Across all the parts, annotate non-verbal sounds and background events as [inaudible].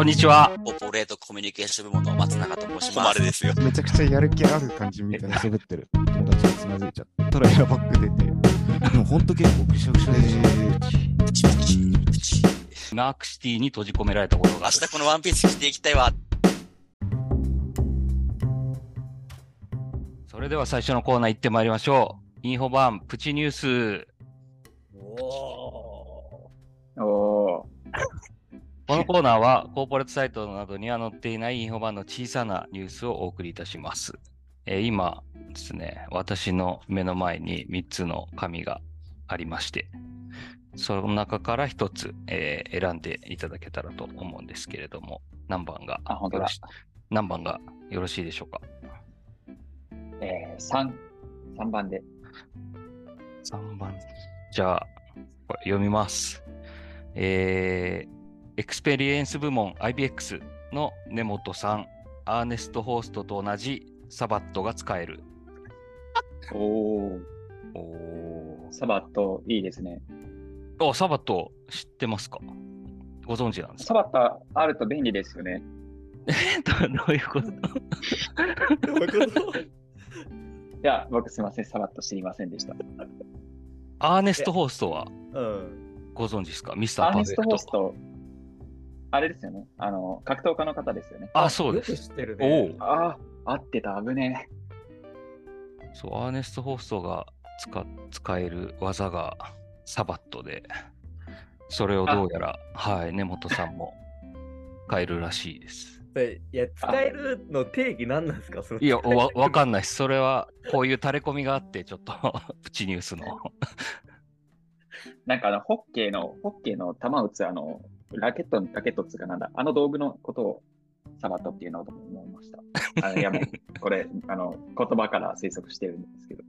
こんにちは。コーポレートコミュニケーション部門の松永と申します。ですよ。めちゃくちゃやる気ある感じみたいな喋ってる友達がつまずいちゃったらエアバッグ出て。でもほんと結構ぐしゃぐしゃでした。プチプチプチナークシティに閉じ込められたことが明ある。日このワンピース着ていきたいわ。それでは最初のコーナー行ってまいりましょう。インフォバンプチニュース。おこのコーナーはコーポレートサイトなどには載っていないインフォバンの小さなニュースをお送りいたします。えー今ですね、私の目の前に3つの紙がありまして、その中から1つ、えー選んでいただけたらと思うんですけれども、何番があ本当だよろし何番がよろしいでしょうか？えー、3、3番で。3番。じゃあ、これ読みます。えー、エクスペリエンス部門 IBX の根本さん、アーネストホーストと同じサバットが使える。おお。おサバット、いいですね。ー。あ、サバット知ってますか？ご存知なんですか？サバットあると便利ですよね。[laughs] どどういうこと？いや、僕すいません、サバット知りませんでした。アーネストホーストは？うん。ご存知ですか？ミスターアーネストパーフェクト。ホースト、あれですよね。あの、格闘家の方ですよね。あ、そうでよくす。知ってるおね。お。ああ、合ってた、危ねそう、アーネストホーストが使使える技がサバットで、それをどうやら、はい、根本さんも [laughs] 使えるらしいです。いや、使えるの定義何なんですか？そのいや、わわかんんないです。それは、こういう垂れ込みがあって、ちょっと、[laughs] プチニュースの。[laughs] なんかあの、ホッケーの、ホッケーの球を打つ、あの、ラケット、ラケットっつうかなんだ、あの道具のことをサバットっていうのと思いました。[laughs] あのいや、もう、これ、あの、言葉から推測してるんですけど、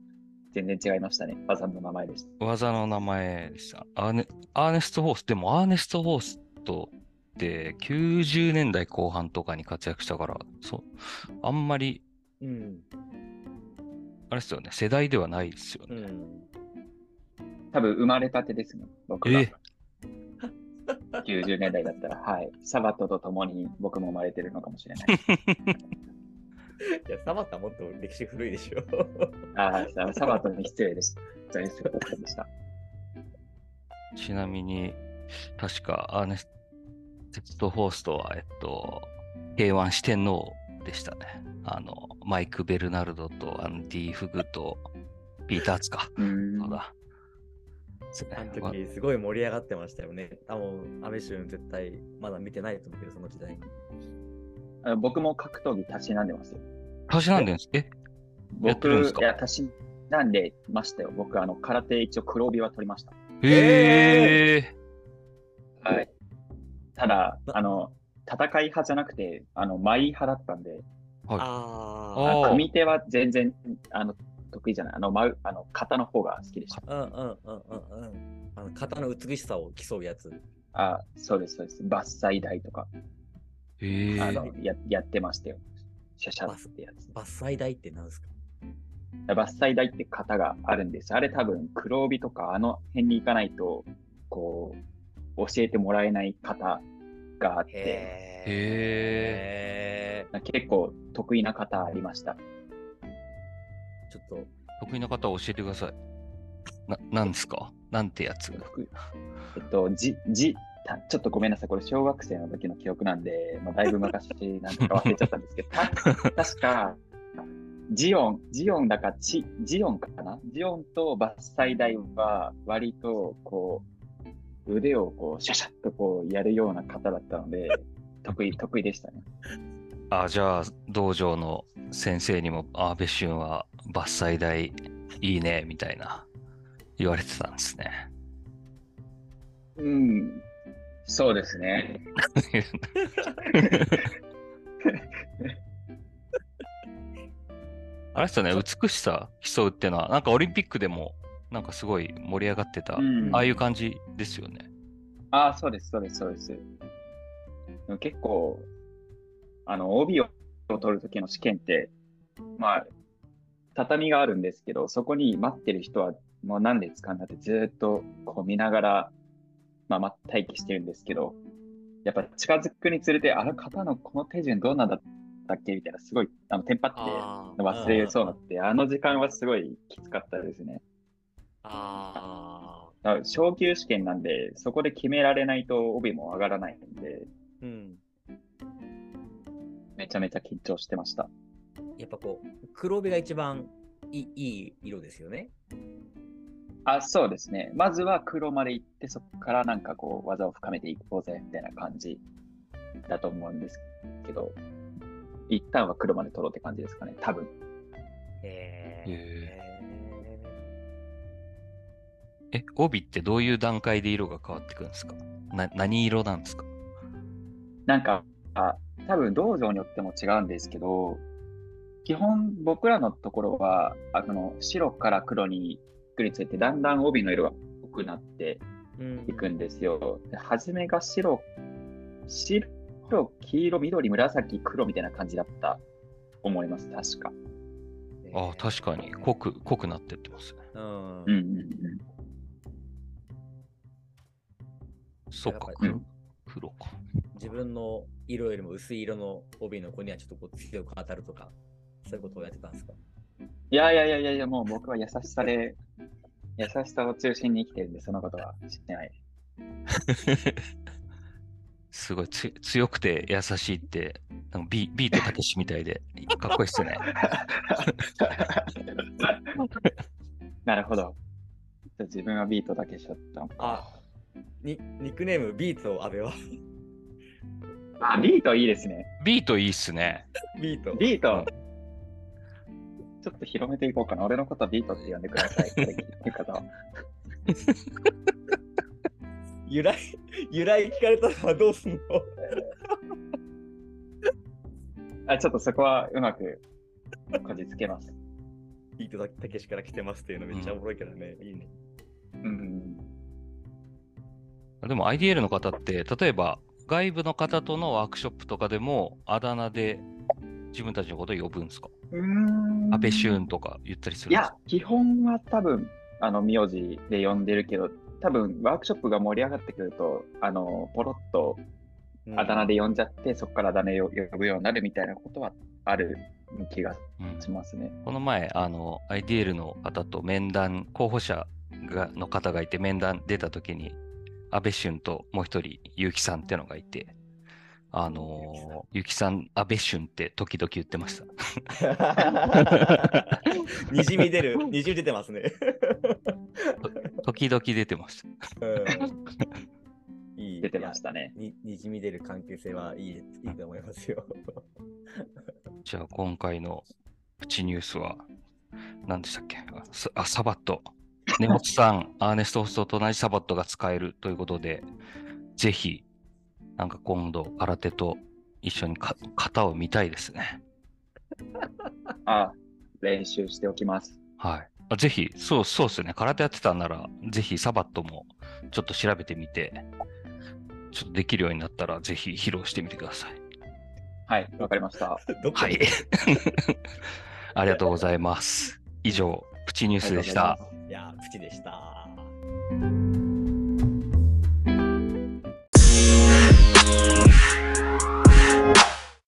全然違いましたね。技の名前でした。技の名前でした。アーネアーネストホース、でもアーネストホーストって90年代後半とかに活躍したから、そう、あんまり、うん。あれですよね、世代ではないですよね。うん。多分生まれたてですね、僕が。え？90年代だったら、はい。サバットと共に僕も生まれてるのかもしれない。[laughs] いや、サバタもっと歴史古いでしょ。ああ、ササバットに失礼でした。失礼でした。ちなみに、確かアーネストホーストは、えっと、K1 四天王でしたね。あの、マイク・ベルナルドとアンディ・フグとピーターツか。うーんそうだ。ですねあの時、すごい盛り上がってましたよね。多分、安倍晋絶対まだ見てないと思うけど、その時代に。僕も格闘技たしなんでますよ。たしなんでんすえやって僕、るんですか？いや、たしなんでましたよ。僕、あの、空手一応黒帯は取りました。へえはい。ただ、あの、戦い派じゃなくて、あの、舞派だったんで、はいああー組手は全然、あの、得意じゃない？あの、舞う、あの、型の方が好きでした。あ。うんうんうんうんうん。あの、型の美しさを競うやつ。あ、そうです、そうです。伐採台とか、へえあの、や、やってましたよ。シャシャってやつ。伐採台って何ですか？伐採台って型があるんです。あれ多分黒帯とかあの辺に行かないと、こう、教えてもらえない型があって、へへえ。結構得意な型ありました。ちょっと、得意な方教えてください。な、なんですか？なんてやつ？得意えっと、じ、じ、たちょっとごめんなさい。これ小学生の時の記憶なんで、まあ、だいぶ昔なんとか忘れちゃったんですけど、た [laughs] 確か、ジオン、ジオンだかチ、ジオンかな？ジオンと伐採台は割とこう、腕をこう、シャシャッとこうやるような方だったので、得意、得意でしたね。あ、じゃあ、道場の先生にも、あ、別春は伐採台いいね、みたいな言われてたんですね。うん、そうですね。[laughs] あれですよね、美しさ競うっていうのは、なんかオリンピックでも、なんかすごい盛り上がってた、うんああいう感じですよね。ああ、そうです、そうです、そうです。結構、あの、帯を取るときの試験って、まあ、畳があるんですけど、そこに待ってる人はもう何列かになってずーっとこう見ながら、まあ、待待機してるんですけど、やっぱ近づくにつれて、あの方のこの手順どうなんだったっけ？みたいな、すごい、あの、テンパってあ忘れそうになって、あの時間はすごいきつかったですね。あだから昇級試験なんで、そこで決められないと帯も上がらないんで、うん。めちゃめちゃ緊張してました。やっぱこう、黒帯が一番いいいい色ですよね。あ、そうですね。まずは黒まで行って、そこからなんかこう、技を深めていこうぜ、みたいな感じだと思うんですけど、一旦は黒まで取ろうって感じですかね、多分。へへえ。え、帯ってどういう段階で色が変わってくるんですか？な何色なんですか？なんか、あ多分道場によっても違うんですけど、基本僕らのところは、あの白から黒にくくりついて、だんだん帯の色が濃くなってうんいくんですよ。で初めが白、白、黄色、緑、紫、黒みたいな感じだった思います、確か。ああ、確かに濃く、濃くなってってますね。うんうんうんうん。そっかやっぱ、り黒黒か。自分の色よりも薄い色の帯の子にはちょっとこう強く当たるとか、そういうことをやってたんですか？いやいやいやいやいや、もう僕は優しさで、優しさを中心に生きてるんで、そのことは知ってない。[laughs] すごいつ強くて優しいって、なんかビビートたけしみたいで、かっこいいっすね。[laughs] なるほど。自分はビートだけしちゃったのか。あ、にニックネームビート阿部は [laughs] あ、ビートいいですね。ビートいいっすね。ビート。ビート、ちょっと広めていこうかな。俺のことはビートって呼んでください。[laughs] っていう方は。[laughs] 由来、由来聞かれたのはどうすんの？あちょっとそこはうまくこじつけます。ビートたけしから来てますっていうのめっちゃおもろいけどね。いいね。うん。でも IDL の方って、例えば外部の方とのワークショップとかでも、あだ名で自分たちのことを呼ぶんですか？うーん。安倍俊とか言ったりするんですか、いや基本は多分、あの、名字で呼んでるけど、多分、ワークショップが盛り上がってくると、あの、ポロッとあだ名で呼んじゃって、そこからあだ名を呼ぶようになるみたいなことはある気がうんしますね。この前、あの、IDL の方と面談、候補者がの方がいて面談出た時に、安倍俊ともう一人、結城さんってのがいて、あのー、結城さん、安倍俊って時々言ってました。[laughs] にじみ出る、にじみ出てますね。時々出てました。うんいい。出てましたね。ににじみ出る関係性はいいいいと思いますよ。[laughs] じゃあ、今回のプチニュースは、何でしたっけ？あサあサバット。根本さん、アーネストホストと同じサバットが使えるということで、ぜひ、なんか今度、空手と一緒にか型を見たいですね。[laughs] あ、練習しておきます。はい。あぜひ、そう、そうですね。空手やってたんなら、ぜひサバットもちょっと調べてみて、ちょっとできるようになったら、ぜひ披露してみてください。はい、わかりました。[laughs] どこはい。[laughs] ありがとうございます。以上、プチニュースでした。や、プチでした。